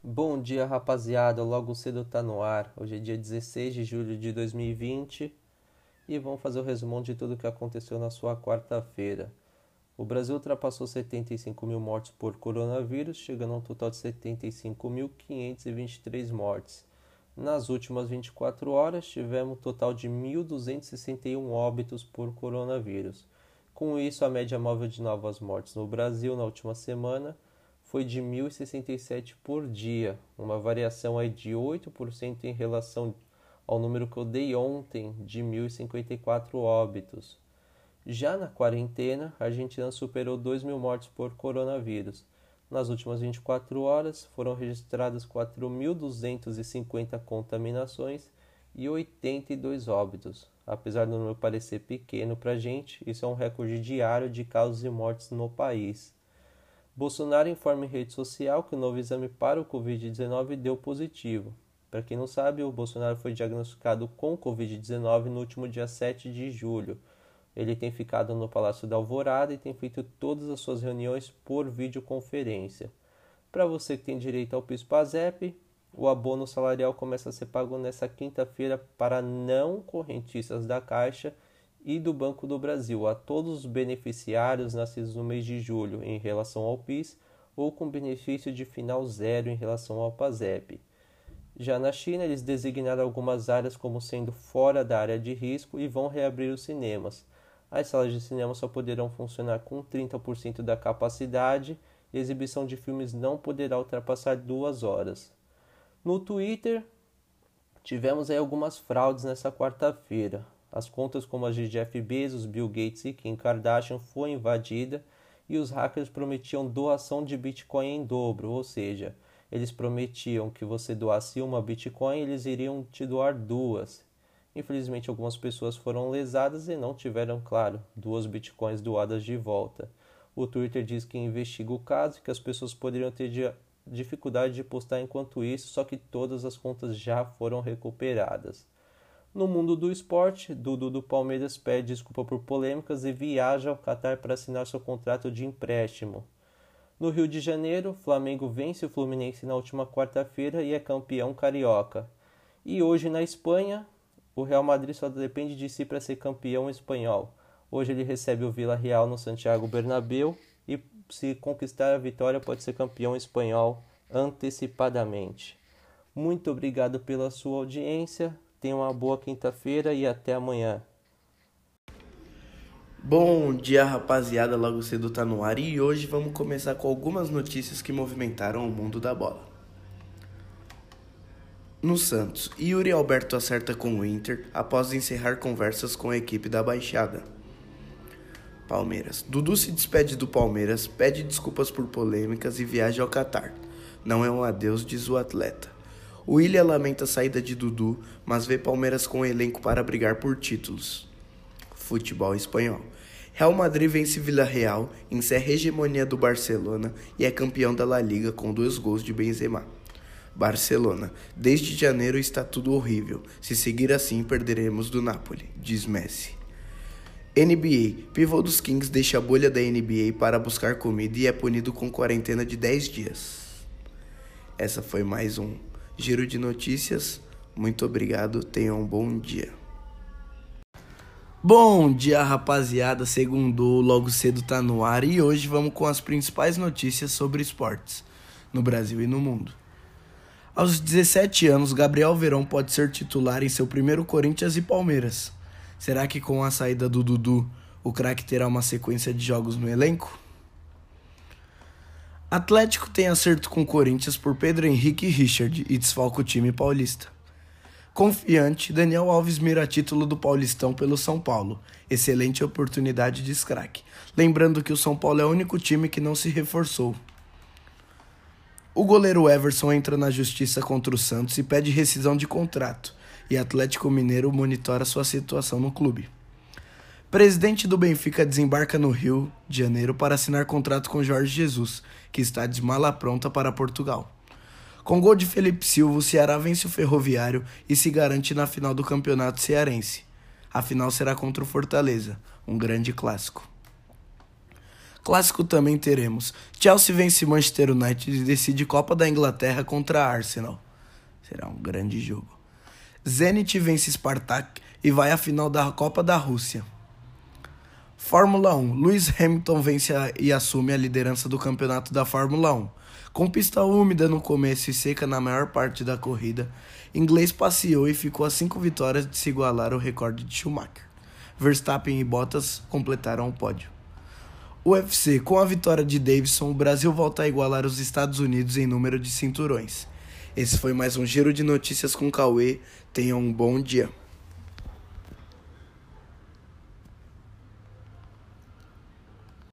Bom dia, rapaziada. Logo cedo tá no ar. Hoje é dia 16 de julho de 2020 e vamos fazer o resumão de tudo o que aconteceu na sua quarta-feira. O Brasil ultrapassou 75 mil mortes por coronavírus, chegando a um total de 75.523 mortes. Nas últimas 24 horas, tivemos um total de 1.261 óbitos por coronavírus. Com isso, a média móvel de novas mortes no Brasil na última semana foi de 1.067 por dia, uma variação aí de 8% em relação ao número que eu dei ontem, de 1.054 óbitos. Já na quarentena, a Argentina superou 2 mil mortes por coronavírus. Nas últimas 24 horas, foram registradas 4.250 contaminações e 82 óbitos. Apesar do número parecer pequeno para a gente, isso é um recorde diário de casos e mortes no país. Bolsonaro informa em rede social que o novo exame para o Covid-19 deu positivo. Para quem não sabe, o Bolsonaro foi diagnosticado com Covid-19 no último dia 7 de julho. Ele tem ficado no Palácio da Alvorada e tem feito todas as suas reuniões por videoconferência. Para você que tem direito ao PIS-PASEP, o abono salarial começa a ser pago nesta quinta-feira para não correntistas da Caixa e do Banco do Brasil, a todos os beneficiários nascidos no mês de julho em relação ao PIS ou com benefício de final zero em relação ao PASEP. Já na China, eles designaram algumas áreas como sendo fora da área de risco e vão reabrir os cinemas. As salas de cinema só poderão funcionar com 30% da capacidade e a exibição de filmes não poderá ultrapassar duas horas. No Twitter, tivemos aí algumas fraudes nessa quarta-feira. As contas como as de Jeff Bezos, Bill Gates e Kim Kardashian foram invadidas e os hackers prometiam doação de Bitcoin em dobro, ou seja, eles prometiam que você doasse uma Bitcoin, eles iriam te doar duas. Infelizmente, algumas pessoas foram lesadas e não tiveram, claro, duas Bitcoins doadas de volta. O Twitter diz que investiga o caso e que as pessoas poderiam ter dificuldade de postar enquanto isso, só que todas as contas já foram recuperadas. No mundo do esporte, Dudu do Palmeiras pede desculpa por polêmicas e viaja ao Catar para assinar seu contrato de empréstimo. No Rio de Janeiro, Flamengo vence o Fluminense na última quarta-feira e é campeão carioca. E hoje na Espanha, o Real Madrid só depende de si para ser campeão espanhol. Hoje ele recebe o Vila Real no Santiago Bernabéu e se conquistar a vitória, pode ser campeão espanhol antecipadamente. Muito obrigado pela sua audiência. Tenha uma boa quinta-feira e até amanhã. Bom dia, rapaziada. Logo cedo tá no ar e hoje vamos começar com algumas notícias que movimentaram o mundo da bola. No Santos, Yuri Alberto acerta com o Inter após encerrar conversas com a equipe da Baixada. Palmeiras. Dudu se despede do Palmeiras, pede desculpas por polêmicas e viaja ao Catar. Não é um adeus, diz o atleta. O William lamenta a saída de Dudu, mas vê Palmeiras com elenco para brigar por títulos. Futebol espanhol. Real Madrid vence Vila Real, encerra a hegemonia do Barcelona e é campeão da La Liga com dois gols de Benzema. Barcelona. Desde janeiro está tudo horrível. Se seguir assim, perderemos do Napoli, diz Messi. NBA. Pivô dos Kings deixa a bolha da NBA para buscar comida e é punido com quarentena de 10 dias. Essa foi mais um Giro de Notícias. Muito obrigado, tenham um bom dia. Bom dia, rapaziada. Segundo logo cedo tá no ar e hoje vamos com as principais notícias sobre esportes no Brasil e no mundo. Aos 17 anos, Gabriel Verão pode ser titular em seu primeiro Corinthians e Palmeiras. Será que com a saída do Dudu, o craque terá uma sequência de jogos no elenco? Atlético tem acerto com Corinthians por Pedro Henrique e Richard e desfalca o time paulista. Confiante, Daniel Alves mira título do Paulistão pelo São Paulo. Excelente oportunidade de craque. Lembrando que o São Paulo é o único time que não se reforçou. O goleiro Everson entra na justiça contra o Santos e pede rescisão de contrato e Atlético Mineiro monitora sua situação no clube. Presidente do Benfica desembarca no Rio de Janeiro para assinar contrato com Jorge Jesus, que está de mala pronta para Portugal. Com gol de Felipe Silva, o Ceará vence o Ferroviário e se garante na final do Campeonato Cearense. A final será contra o Fortaleza, um grande clássico. Clássico também teremos. Chelsea vence Manchester United e decide Copa da Inglaterra contra Arsenal. Será um grande jogo. Zenit vence Spartak e vai à final da Copa da Rússia. Fórmula 1. Lewis Hamilton vence a, e assume a liderança do campeonato da Fórmula 1. Com pista úmida no começo e seca na maior parte da corrida, inglês passeou e ficou a cinco vitórias de se igualar ao recorde de Schumacher. Verstappen e Bottas completaram o pódio. UFC. Com a vitória de Davidson, o Brasil volta a igualar os Estados Unidos em número de cinturões. Esse foi mais um giro de notícias com Cauê. Tenham um bom dia.